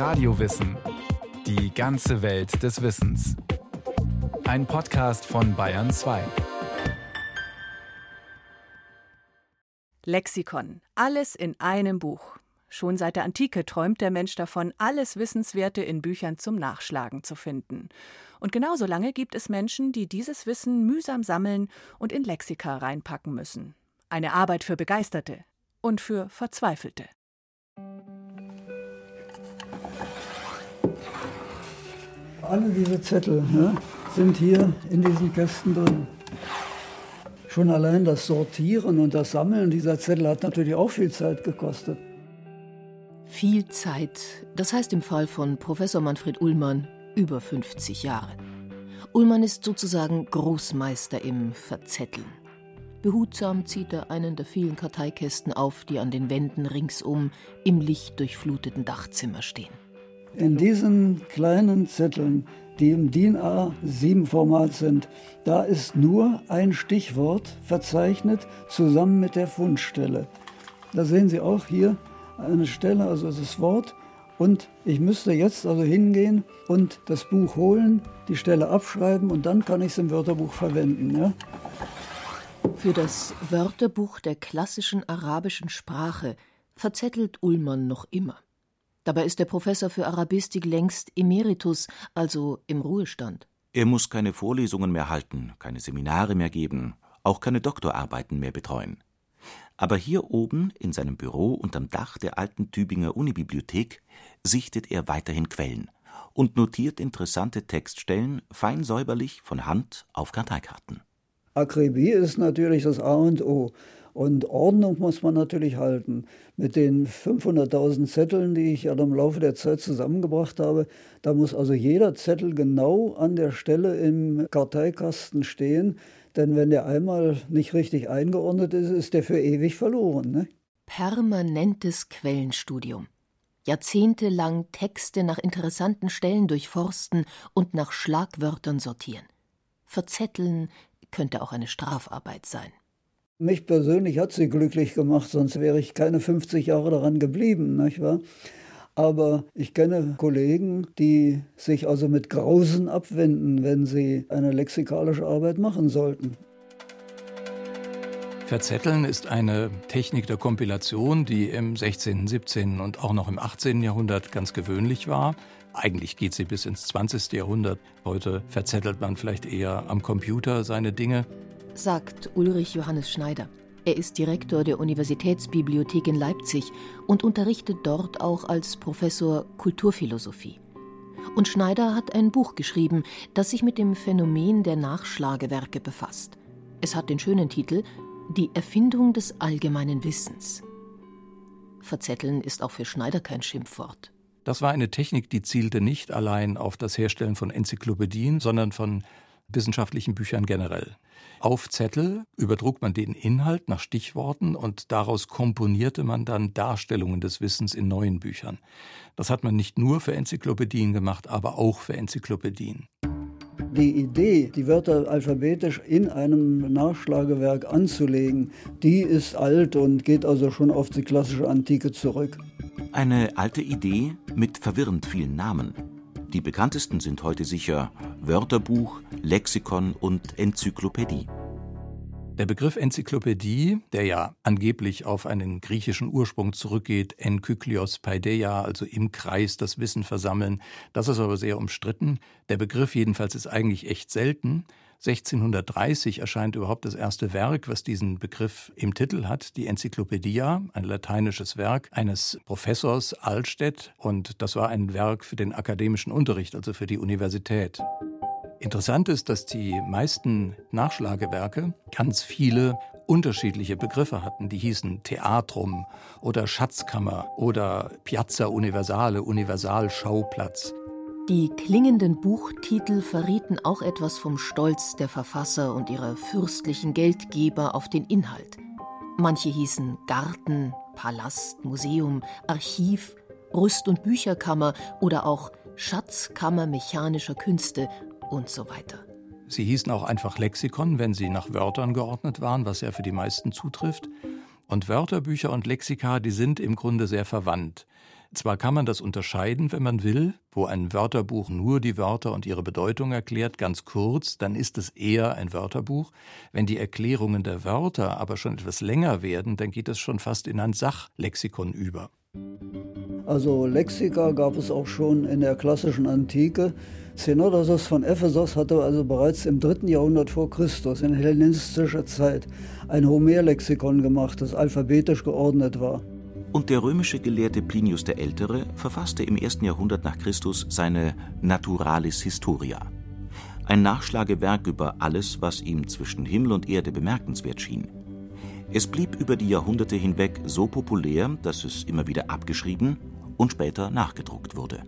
Radiowissen. Die ganze Welt des Wissens. Ein Podcast von Bayern 2. Lexikon. Alles in einem Buch. Schon seit der Antike träumt der Mensch davon, alles Wissenswerte in Büchern zum Nachschlagen zu finden. Und genauso lange gibt es Menschen, die dieses Wissen mühsam sammeln und in Lexika reinpacken müssen. Eine Arbeit für Begeisterte und für Verzweifelte. Alle diese Zettel ne, sind hier in diesen Kästen drin. Schon allein das Sortieren und das Sammeln dieser Zettel hat natürlich auch viel Zeit gekostet. Viel Zeit, das heißt im Fall von Professor Manfred Ullmann über 50 Jahre. Ullmann ist sozusagen Großmeister im Verzetteln. Behutsam zieht er einen der vielen Karteikästen auf, die an den Wänden ringsum im lichtdurchfluteten Dachzimmer stehen. In diesen kleinen Zetteln, die im DIN A7-Format sind, da ist nur ein Stichwort verzeichnet, zusammen mit der Fundstelle. Da sehen Sie auch hier eine Stelle, also das Wort. Und ich müsste jetzt also hingehen und das Buch holen, die Stelle abschreiben und dann kann ich es im Wörterbuch verwenden. Ja? Für das Wörterbuch der klassischen arabischen Sprache verzettelt Ullmann noch immer. Dabei ist der Professor für Arabistik längst Emeritus, also im Ruhestand. Er muss keine Vorlesungen mehr halten, keine Seminare mehr geben, auch keine Doktorarbeiten mehr betreuen. Aber hier oben in seinem Büro unterm Dach der alten Tübinger Unibibliothek sichtet er weiterhin Quellen und notiert interessante Textstellen fein säuberlich von Hand auf Karteikarten. Akribie ist natürlich das A und O. Und Ordnung muss man natürlich halten. Mit den 500.000 Zetteln, die ich ja im Laufe der Zeit zusammengebracht habe, da muss also jeder Zettel genau an der Stelle im Karteikasten stehen, denn wenn der einmal nicht richtig eingeordnet ist, ist der für ewig verloren. Ne? Permanentes Quellenstudium. Jahrzehntelang Texte nach interessanten Stellen durchforsten und nach Schlagwörtern sortieren. Verzetteln könnte auch eine Strafarbeit sein. Mich persönlich hat sie glücklich gemacht, sonst wäre ich keine 50 Jahre daran geblieben, nicht wahr? Aber ich kenne Kollegen, die sich also mit Grausen abwenden, wenn sie eine lexikalische Arbeit machen sollten. Verzetteln ist eine Technik der Kompilation, die im 16., 17. und auch noch im 18. Jahrhundert ganz gewöhnlich war. Eigentlich geht sie bis ins 20. Jahrhundert. Heute verzettelt man vielleicht eher am Computer seine Dinge. Sagt Ulrich Johannes Schneider. Er ist Direktor der Universitätsbibliothek in Leipzig und unterrichtet dort auch als Professor Kulturphilosophie. Und Schneider hat ein Buch geschrieben, das sich mit dem Phänomen der Nachschlagewerke befasst. Es hat den schönen Titel Die Erfindung des allgemeinen Wissens. Verzetteln ist auch für Schneider kein Schimpfwort. Das war eine Technik, die zielte nicht allein auf das Herstellen von Enzyklopädien, sondern von wissenschaftlichen Büchern generell. Auf Zettel übertrug man den Inhalt nach Stichworten und daraus komponierte man dann Darstellungen des Wissens in neuen Büchern. Das hat man nicht nur für Enzyklopädien gemacht, aber auch für Enzyklopädien. Die Idee, die Wörter alphabetisch in einem Nachschlagewerk anzulegen, die ist alt und geht also schon auf die klassische Antike zurück. Eine alte Idee mit verwirrend vielen Namen. Die bekanntesten sind heute sicher Wörterbuch, Lexikon und Enzyklopädie. Der Begriff Enzyklopädie, der ja angeblich auf einen griechischen Ursprung zurückgeht, enkyklios paideia, also im Kreis das Wissen versammeln, das ist aber sehr umstritten. Der Begriff jedenfalls ist eigentlich echt selten. 1630 erscheint überhaupt das erste Werk, was diesen Begriff im Titel hat, die Enzyklopädia, ein lateinisches Werk eines Professors Altstedt. Und das war ein Werk für den akademischen Unterricht, also für die Universität. Interessant ist, dass die meisten Nachschlagewerke ganz viele unterschiedliche Begriffe hatten. Die hießen Theatrum oder Schatzkammer oder Piazza Universale, Universalschauplatz. Die klingenden Buchtitel verrieten auch etwas vom Stolz der Verfasser und ihrer fürstlichen Geldgeber auf den Inhalt. Manche hießen Garten, Palast, Museum, Archiv, Rüst- und Bücherkammer oder auch Schatzkammer mechanischer Künste und so weiter. Sie hießen auch einfach Lexikon, wenn sie nach Wörtern geordnet waren, was ja für die meisten zutrifft. Und Wörterbücher und Lexika, die sind im Grunde sehr verwandt. Zwar kann man das unterscheiden, wenn man will, wo ein Wörterbuch nur die Wörter und ihre Bedeutung erklärt, ganz kurz, dann ist es eher ein Wörterbuch. Wenn die Erklärungen der Wörter aber schon etwas länger werden, dann geht es schon fast in ein Sachlexikon über. Also Lexika gab es auch schon in der klassischen Antike. Zenodosos von Ephesos hatte also bereits im dritten Jahrhundert vor Christus in hellenistischer Zeit ein Homerlexikon gemacht, das alphabetisch geordnet war. Und der römische Gelehrte Plinius der Ältere verfasste im ersten Jahrhundert nach Christus seine Naturalis Historia. Ein Nachschlagewerk über alles, was ihm zwischen Himmel und Erde bemerkenswert schien. Es blieb über die Jahrhunderte hinweg so populär, dass es immer wieder abgeschrieben und später nachgedruckt wurde.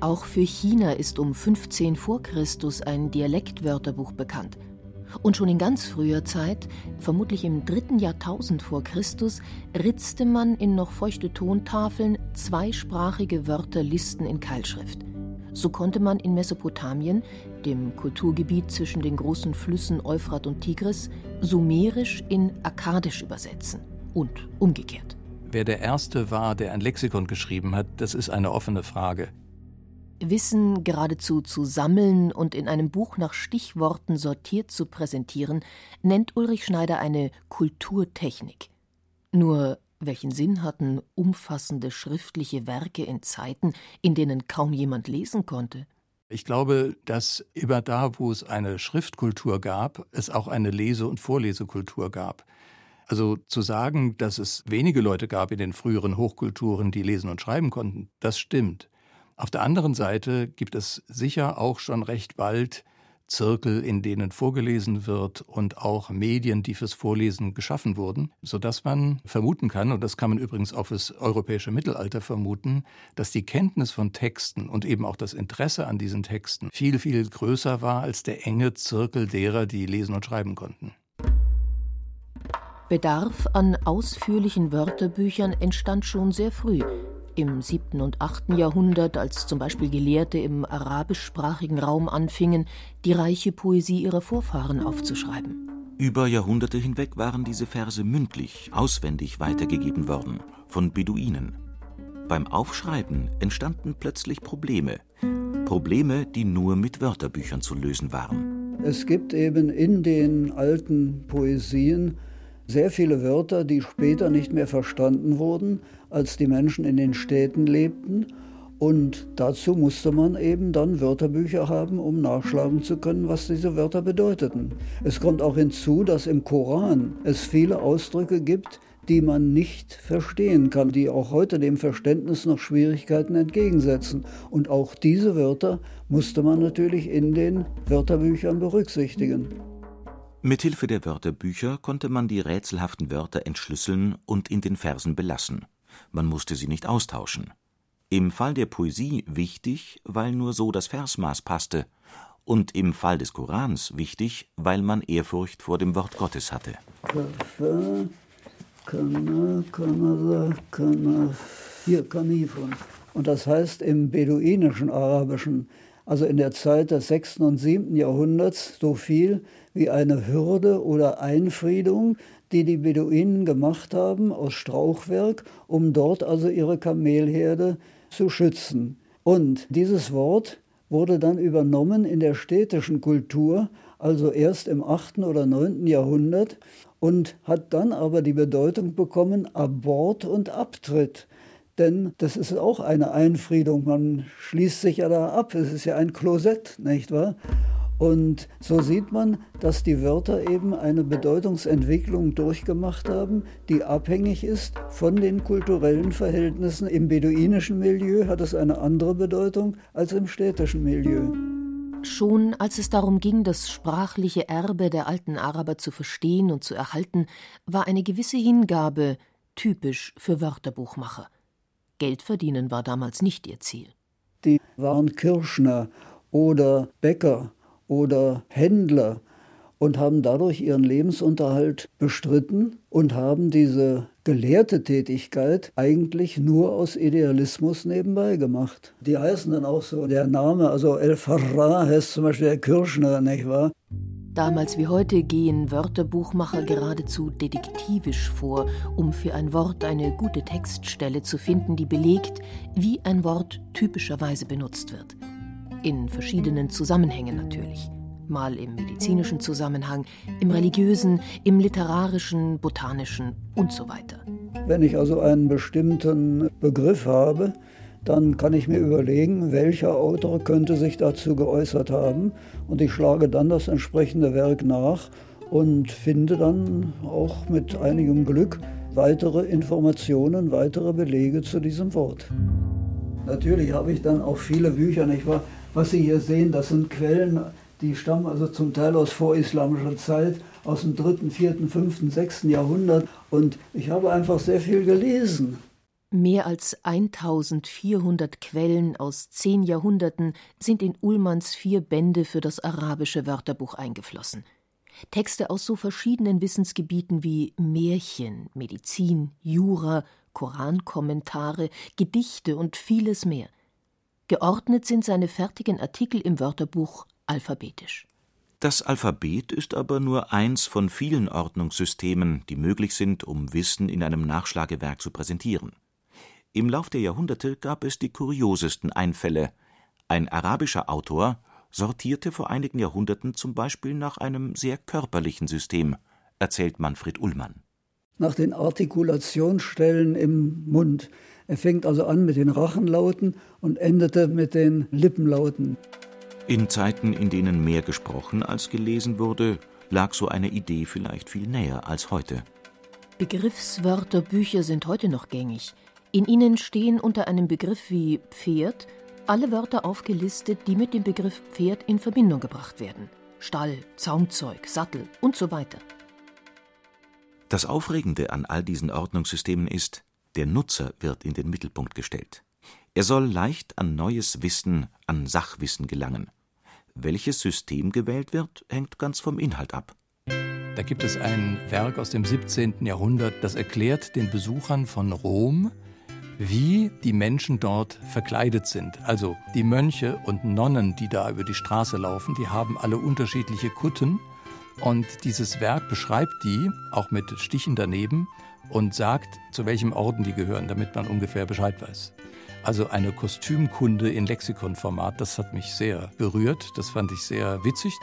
Auch für China ist um 15 vor Christus ein Dialektwörterbuch bekannt – und schon in ganz früher Zeit, vermutlich im dritten Jahrtausend vor Christus, ritzte man in noch feuchte Tontafeln zweisprachige Wörterlisten in Keilschrift. So konnte man in Mesopotamien, dem Kulturgebiet zwischen den großen Flüssen Euphrat und Tigris, Sumerisch in Akkadisch übersetzen und umgekehrt. Wer der Erste war, der ein Lexikon geschrieben hat, das ist eine offene Frage. Wissen geradezu zu sammeln und in einem Buch nach Stichworten sortiert zu präsentieren, nennt Ulrich Schneider eine Kulturtechnik. Nur welchen Sinn hatten umfassende schriftliche Werke in Zeiten, in denen kaum jemand lesen konnte? Ich glaube, dass immer da, wo es eine Schriftkultur gab, es auch eine Lese- und Vorlesekultur gab. Also zu sagen, dass es wenige Leute gab in den früheren Hochkulturen, die lesen und schreiben konnten, das stimmt. Auf der anderen Seite gibt es sicher auch schon recht bald Zirkel, in denen vorgelesen wird und auch Medien, die fürs Vorlesen geschaffen wurden, sodass man vermuten kann, und das kann man übrigens auch fürs europäische Mittelalter vermuten, dass die Kenntnis von Texten und eben auch das Interesse an diesen Texten viel, viel größer war als der enge Zirkel derer, die lesen und schreiben konnten. Bedarf an ausführlichen Wörterbüchern entstand schon sehr früh im 7. und 8. Jahrhundert, als zum Beispiel Gelehrte im arabischsprachigen Raum anfingen, die reiche Poesie ihrer Vorfahren aufzuschreiben. Über Jahrhunderte hinweg waren diese Verse mündlich, auswendig weitergegeben worden, von Beduinen. Beim Aufschreiben entstanden plötzlich Probleme. Probleme, die nur mit Wörterbüchern zu lösen waren. Es gibt eben in den alten Poesien sehr viele Wörter, die später nicht mehr verstanden wurden, als die Menschen in den Städten lebten. Und dazu musste man eben dann Wörterbücher haben, um nachschlagen zu können, was diese Wörter bedeuteten. Es kommt auch hinzu, dass im Koran es viele Ausdrücke gibt, die man nicht verstehen kann, die auch heute dem Verständnis noch Schwierigkeiten entgegensetzen. Und auch diese Wörter musste man natürlich in den Wörterbüchern berücksichtigen. Mithilfe der Wörterbücher konnte man die rätselhaften Wörter entschlüsseln und in den Versen belassen. Man musste sie nicht austauschen. Im Fall der Poesie wichtig, weil nur so das Versmaß passte, und im Fall des Korans wichtig, weil man Ehrfurcht vor dem Wort Gottes hatte. Hier, Kanifon. Und das heißt im beduinischen Arabischen, also in der Zeit des 6. und 7. Jahrhunderts, so viel wie eine Hürde oder Einfriedung, die die Beduinen gemacht haben aus Strauchwerk, um dort also ihre Kamelherde zu schützen. Und dieses Wort wurde dann übernommen in der städtischen Kultur, also erst im 8. oder 9. Jahrhundert und hat dann aber die Bedeutung bekommen Abort und Abtritt. Denn das ist auch eine Einfriedung. Man schließt sich ja da ab. Es ist ja ein Klosett, nicht wahr? Und so sieht man, dass die Wörter eben eine Bedeutungsentwicklung durchgemacht haben, die abhängig ist von den kulturellen Verhältnissen. Im beduinischen Milieu hat es eine andere Bedeutung als im städtischen Milieu. Schon als es darum ging, das sprachliche Erbe der alten Araber zu verstehen und zu erhalten, war eine gewisse Hingabe typisch für Wörterbuchmacher. Geld verdienen war damals nicht ihr Ziel. Die waren Kirschner oder Bäcker oder Händler und haben dadurch ihren Lebensunterhalt bestritten und haben diese gelehrte Tätigkeit eigentlich nur aus Idealismus nebenbei gemacht. Die heißen dann auch so, der Name, also El Farra heißt zum Beispiel der Kirschner, nicht wahr? Damals wie heute gehen Wörterbuchmacher geradezu detektivisch vor, um für ein Wort eine gute Textstelle zu finden, die belegt, wie ein Wort typischerweise benutzt wird. In verschiedenen Zusammenhängen natürlich. Mal im medizinischen Zusammenhang, im religiösen, im literarischen, botanischen und so weiter. Wenn ich also einen bestimmten Begriff habe, dann kann ich mir überlegen, welcher Autor könnte sich dazu geäußert haben und ich schlage dann das entsprechende Werk nach und finde dann auch mit einigem Glück weitere Informationen, weitere Belege zu diesem Wort. Natürlich habe ich dann auch viele Bücher, nicht wahr? Was Sie hier sehen, das sind Quellen, die stammen also zum Teil aus vorislamischer Zeit, aus dem dritten, vierten, fünften, sechsten Jahrhundert. Und ich habe einfach sehr viel gelesen. Mehr als 1400 Quellen aus zehn Jahrhunderten sind in Ullmanns vier Bände für das arabische Wörterbuch eingeflossen. Texte aus so verschiedenen Wissensgebieten wie Märchen, Medizin, Jura, Korankommentare, Gedichte und vieles mehr. Geordnet sind seine fertigen Artikel im Wörterbuch alphabetisch. Das Alphabet ist aber nur eins von vielen Ordnungssystemen, die möglich sind, um Wissen in einem Nachschlagewerk zu präsentieren. Im Lauf der Jahrhunderte gab es die kuriosesten Einfälle. Ein arabischer Autor sortierte vor einigen Jahrhunderten zum Beispiel nach einem sehr körperlichen System, erzählt Manfred Ullmann. Nach den Artikulationsstellen im Mund. Er fängt also an mit den Rachenlauten und endete mit den Lippenlauten. In Zeiten, in denen mehr gesprochen als gelesen wurde, lag so eine Idee vielleicht viel näher als heute. Begriffswörterbücher sind heute noch gängig. In ihnen stehen unter einem Begriff wie Pferd alle Wörter aufgelistet, die mit dem Begriff Pferd in Verbindung gebracht werden. Stall, Zaumzeug, Sattel und so weiter. Das Aufregende an all diesen Ordnungssystemen ist, der Nutzer wird in den Mittelpunkt gestellt. Er soll leicht an neues Wissen, an Sachwissen gelangen. Welches System gewählt wird, hängt ganz vom Inhalt ab. Da gibt es ein Werk aus dem 17. Jahrhundert, das erklärt den Besuchern von Rom, wie die Menschen dort verkleidet sind. Also die Mönche und Nonnen, die da über die Straße laufen, die haben alle unterschiedliche Kutten. Und dieses Werk beschreibt die, auch mit Stichen daneben, und sagt, zu welchem Orden die gehören, damit man ungefähr Bescheid weiß. Also eine Kostümkunde in Lexikonformat, das hat mich sehr berührt, das fand ich sehr witzig.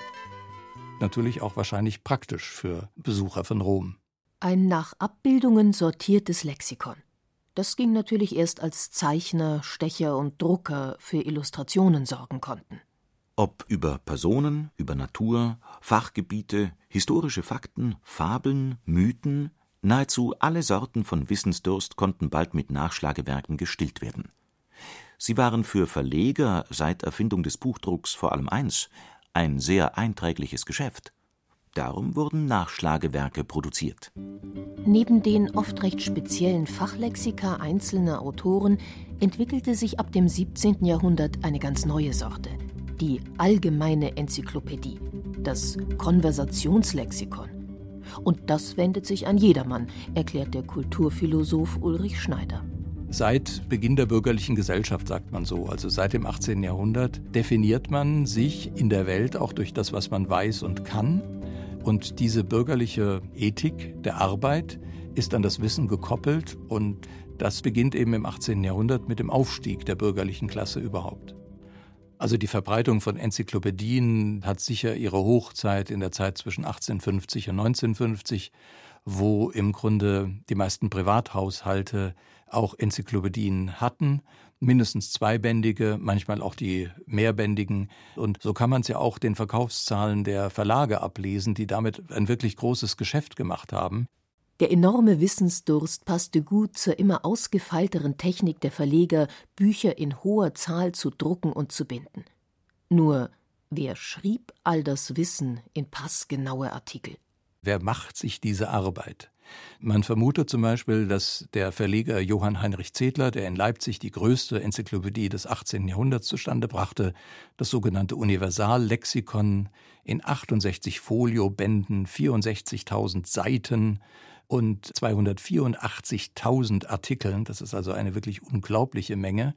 Natürlich auch wahrscheinlich praktisch für Besucher von Rom. Ein nach Abbildungen sortiertes Lexikon. Das ging natürlich erst als Zeichner, Stecher und Drucker für Illustrationen sorgen konnten. Ob über Personen, über Natur, Fachgebiete, historische Fakten, Fabeln, Mythen, nahezu alle Sorten von Wissensdurst konnten bald mit Nachschlagewerken gestillt werden. Sie waren für Verleger seit Erfindung des Buchdrucks vor allem eins ein sehr einträgliches Geschäft. Darum wurden Nachschlagewerke produziert. Neben den oft recht speziellen Fachlexika einzelner Autoren entwickelte sich ab dem 17. Jahrhundert eine ganz neue Sorte, die allgemeine Enzyklopädie, das Konversationslexikon. Und das wendet sich an jedermann, erklärt der Kulturphilosoph Ulrich Schneider. Seit Beginn der bürgerlichen Gesellschaft, sagt man so, also seit dem 18. Jahrhundert, definiert man sich in der Welt auch durch das, was man weiß und kann und diese bürgerliche Ethik der Arbeit ist an das Wissen gekoppelt und das beginnt eben im 18. Jahrhundert mit dem Aufstieg der bürgerlichen Klasse überhaupt. Also die Verbreitung von Enzyklopädien hat sicher ihre Hochzeit in der Zeit zwischen 1850 und 1950, wo im Grunde die meisten Privathaushalte auch Enzyklopädien hatten mindestens zweibändige, manchmal auch die mehrbändigen. Und so kann man es ja auch den Verkaufszahlen der Verlage ablesen, die damit ein wirklich großes Geschäft gemacht haben. Der enorme Wissensdurst passte gut zur immer ausgefeilteren Technik der Verleger, Bücher in hoher Zahl zu drucken und zu binden. Nur, wer schrieb all das Wissen in passgenaue Artikel? Wer macht sich diese Arbeit? Man vermutet zum Beispiel, dass der Verleger Johann Heinrich Zedler, der in Leipzig die größte Enzyklopädie des 18. Jahrhunderts zustande brachte, das sogenannte Universallexikon in 68 Foliobänden, 64.000 Seiten und 284.000 Artikeln, das ist also eine wirklich unglaubliche Menge,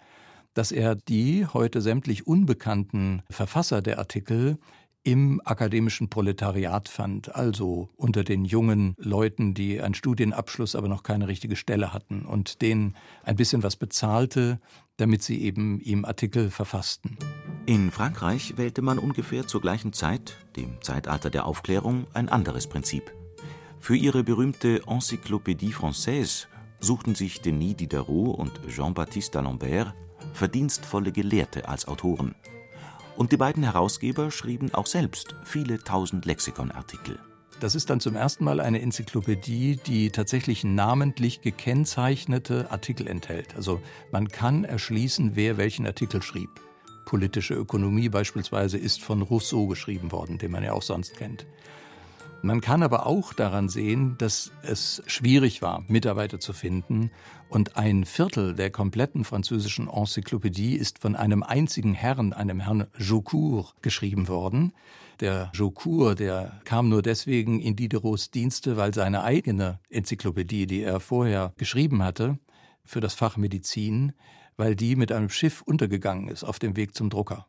dass er die heute sämtlich unbekannten Verfasser der Artikel im akademischen Proletariat fand, also unter den jungen Leuten, die einen Studienabschluss, aber noch keine richtige Stelle hatten und denen ein bisschen was bezahlte, damit sie eben ihm Artikel verfassten. In Frankreich wählte man ungefähr zur gleichen Zeit, dem Zeitalter der Aufklärung, ein anderes Prinzip. Für ihre berühmte Encyclopédie Française suchten sich Denis Diderot und Jean-Baptiste d'Alembert verdienstvolle Gelehrte als Autoren. Und die beiden Herausgeber schrieben auch selbst viele tausend Lexikonartikel. Das ist dann zum ersten Mal eine Enzyklopädie, die tatsächlich namentlich gekennzeichnete Artikel enthält. Also man kann erschließen, wer welchen Artikel schrieb. Politische Ökonomie beispielsweise ist von Rousseau geschrieben worden, den man ja auch sonst kennt. Man kann aber auch daran sehen, dass es schwierig war, Mitarbeiter zu finden. Und ein Viertel der kompletten französischen Enzyklopädie ist von einem einzigen Herrn, einem Herrn Jaucourt, geschrieben worden. Der Jaucourt, der kam nur deswegen in Diderots Dienste, weil seine eigene Enzyklopädie, die er vorher geschrieben hatte, für das Fach Medizin, weil die mit einem Schiff untergegangen ist auf dem Weg zum Drucker.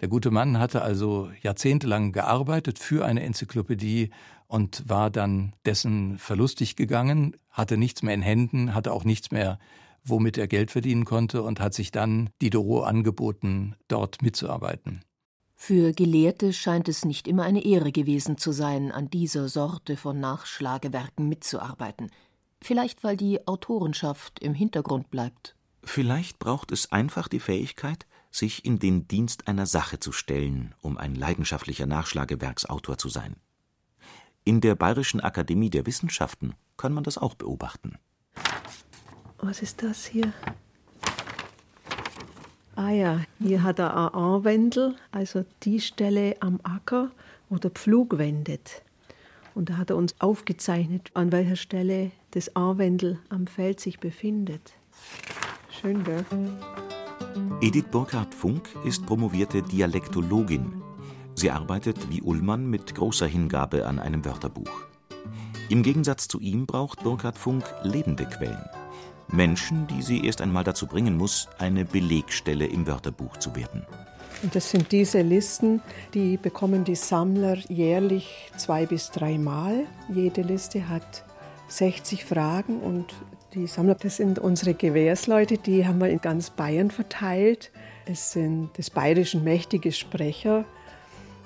Der gute Mann hatte also jahrzehntelang gearbeitet für eine Enzyklopädie und war dann dessen verlustig gegangen, hatte nichts mehr in Händen, hatte auch nichts mehr, womit er Geld verdienen konnte und hat sich dann Diderot angeboten, dort mitzuarbeiten. Für Gelehrte scheint es nicht immer eine Ehre gewesen zu sein, an dieser Sorte von Nachschlagewerken mitzuarbeiten. Vielleicht weil die Autorenschaft im Hintergrund bleibt. Vielleicht braucht es einfach die Fähigkeit, sich in den Dienst einer Sache zu stellen, um ein leidenschaftlicher Nachschlagewerksautor zu sein. In der Bayerischen Akademie der Wissenschaften kann man das auch beobachten. Was ist das hier? Ah ja, hier hat er ein Anwendel, also die Stelle am Acker, wo der Pflug wendet. Und da hat er uns aufgezeichnet, an welcher Stelle das Anwendel am Feld sich befindet. Schön, gell? Edith Burkhardt Funk ist promovierte Dialektologin. Sie arbeitet wie Ullmann mit großer Hingabe an einem Wörterbuch. Im Gegensatz zu ihm braucht Burkhard Funk lebende Quellen. Menschen, die sie erst einmal dazu bringen muss, eine Belegstelle im Wörterbuch zu werden. Und das sind diese Listen, die bekommen die Sammler jährlich zwei bis dreimal. Jede Liste hat 60 Fragen und die Sammler, das sind unsere Gewährsleute, die haben wir in ganz Bayern verteilt. Es sind des Bayerischen mächtige Sprecher,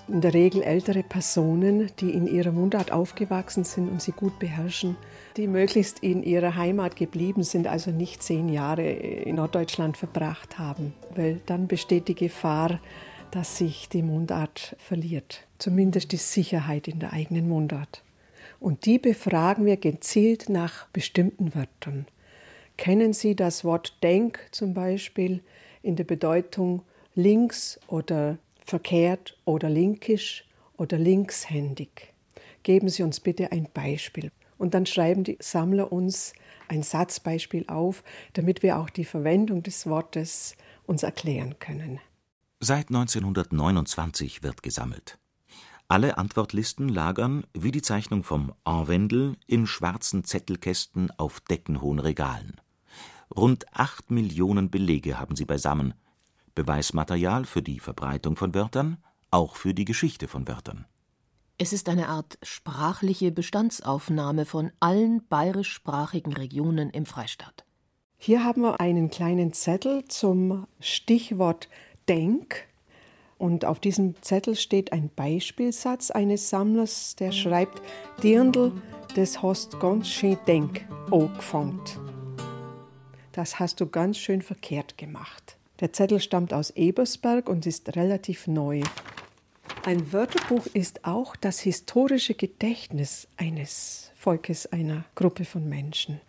in der Regel ältere Personen, die in ihrer Mundart aufgewachsen sind und sie gut beherrschen, die möglichst in ihrer Heimat geblieben sind, also nicht zehn Jahre in Norddeutschland verbracht haben, weil dann besteht die Gefahr, dass sich die Mundart verliert, zumindest die Sicherheit in der eigenen Mundart. Und die befragen wir gezielt nach bestimmten Wörtern. Kennen Sie das Wort Denk zum Beispiel in der Bedeutung links oder verkehrt oder linkisch oder linkshändig? Geben Sie uns bitte ein Beispiel. Und dann schreiben die Sammler uns ein Satzbeispiel auf, damit wir auch die Verwendung des Wortes uns erklären können. Seit 1929 wird gesammelt. Alle Antwortlisten lagern, wie die Zeichnung vom Anwendel, in schwarzen Zettelkästen auf deckenhohen Regalen. Rund acht Millionen Belege haben sie beisammen. Beweismaterial für die Verbreitung von Wörtern, auch für die Geschichte von Wörtern. Es ist eine Art sprachliche Bestandsaufnahme von allen bayerischsprachigen Regionen im Freistaat. Hier haben wir einen kleinen Zettel zum Stichwort Denk und auf diesem Zettel steht ein Beispielsatz eines Sammlers, der schreibt: Dirndl, das hast ganz schön denk angefangen. Das hast du ganz schön verkehrt gemacht. Der Zettel stammt aus Ebersberg und ist relativ neu. Ein Wörterbuch ist auch das historische Gedächtnis eines Volkes, einer Gruppe von Menschen.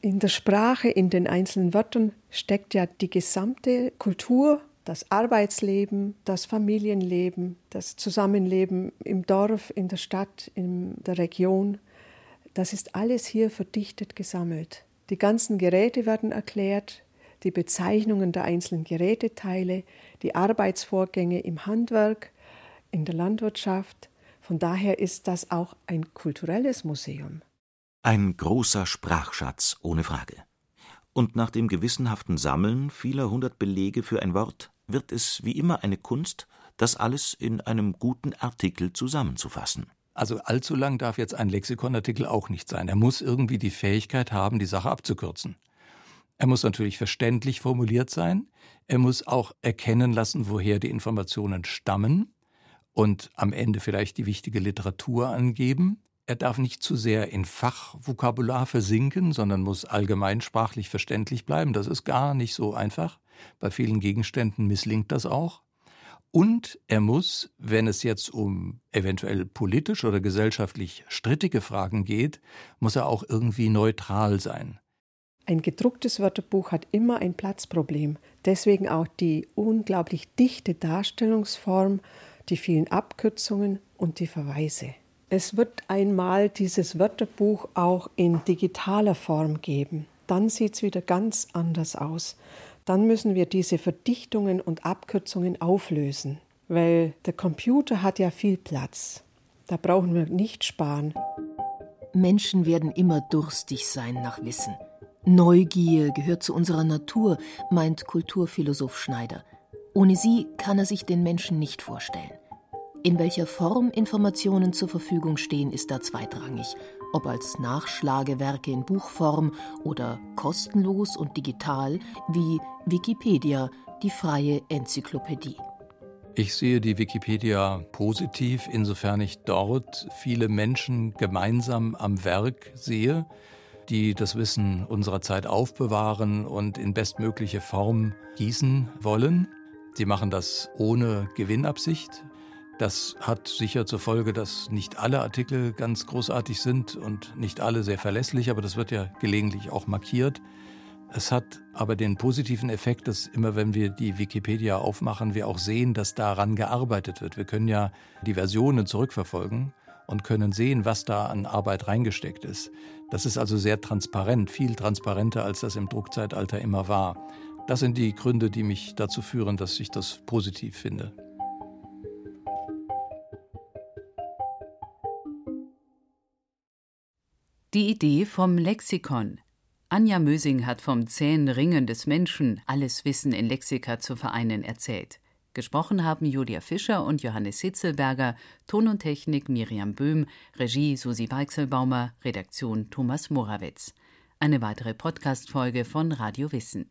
In der Sprache, in den einzelnen Wörtern steckt ja die gesamte Kultur das Arbeitsleben, das Familienleben, das Zusammenleben im Dorf, in der Stadt, in der Region, das ist alles hier verdichtet gesammelt. Die ganzen Geräte werden erklärt, die Bezeichnungen der einzelnen Geräteteile, die Arbeitsvorgänge im Handwerk, in der Landwirtschaft. Von daher ist das auch ein kulturelles Museum. Ein großer Sprachschatz, ohne Frage. Und nach dem gewissenhaften Sammeln vieler hundert Belege für ein Wort wird es wie immer eine Kunst, das alles in einem guten Artikel zusammenzufassen. Also allzu lang darf jetzt ein Lexikonartikel auch nicht sein. Er muss irgendwie die Fähigkeit haben, die Sache abzukürzen. Er muss natürlich verständlich formuliert sein. Er muss auch erkennen lassen, woher die Informationen stammen und am Ende vielleicht die wichtige Literatur angeben. Er darf nicht zu sehr in Fachvokabular versinken, sondern muss allgemeinsprachlich verständlich bleiben. Das ist gar nicht so einfach. Bei vielen Gegenständen misslingt das auch. Und er muss, wenn es jetzt um eventuell politisch oder gesellschaftlich strittige Fragen geht, muss er auch irgendwie neutral sein. Ein gedrucktes Wörterbuch hat immer ein Platzproblem. Deswegen auch die unglaublich dichte Darstellungsform, die vielen Abkürzungen und die Verweise. Es wird einmal dieses Wörterbuch auch in digitaler Form geben. Dann sieht es wieder ganz anders aus dann müssen wir diese Verdichtungen und Abkürzungen auflösen, weil der Computer hat ja viel Platz. Da brauchen wir nicht sparen. Menschen werden immer durstig sein nach Wissen. Neugier gehört zu unserer Natur, meint Kulturphilosoph Schneider. Ohne sie kann er sich den Menschen nicht vorstellen. In welcher Form Informationen zur Verfügung stehen, ist da zweitrangig ob als Nachschlagewerke in Buchform oder kostenlos und digital wie Wikipedia, die freie Enzyklopädie. Ich sehe die Wikipedia positiv, insofern ich dort viele Menschen gemeinsam am Werk sehe, die das Wissen unserer Zeit aufbewahren und in bestmögliche Form gießen wollen. Sie machen das ohne Gewinnabsicht. Das hat sicher zur Folge, dass nicht alle Artikel ganz großartig sind und nicht alle sehr verlässlich, aber das wird ja gelegentlich auch markiert. Es hat aber den positiven Effekt, dass immer wenn wir die Wikipedia aufmachen, wir auch sehen, dass daran gearbeitet wird. Wir können ja die Versionen zurückverfolgen und können sehen, was da an Arbeit reingesteckt ist. Das ist also sehr transparent, viel transparenter, als das im Druckzeitalter immer war. Das sind die Gründe, die mich dazu führen, dass ich das positiv finde. Die Idee vom Lexikon. Anja Mösing hat vom zähen Ringen des Menschen, alles Wissen in Lexika zu vereinen, erzählt. Gesprochen haben Julia Fischer und Johannes Hitzelberger, Ton und Technik Miriam Böhm, Regie Susi Weichselbaumer, Redaktion Thomas Morawetz. Eine weitere Podcast-Folge von Radio Wissen.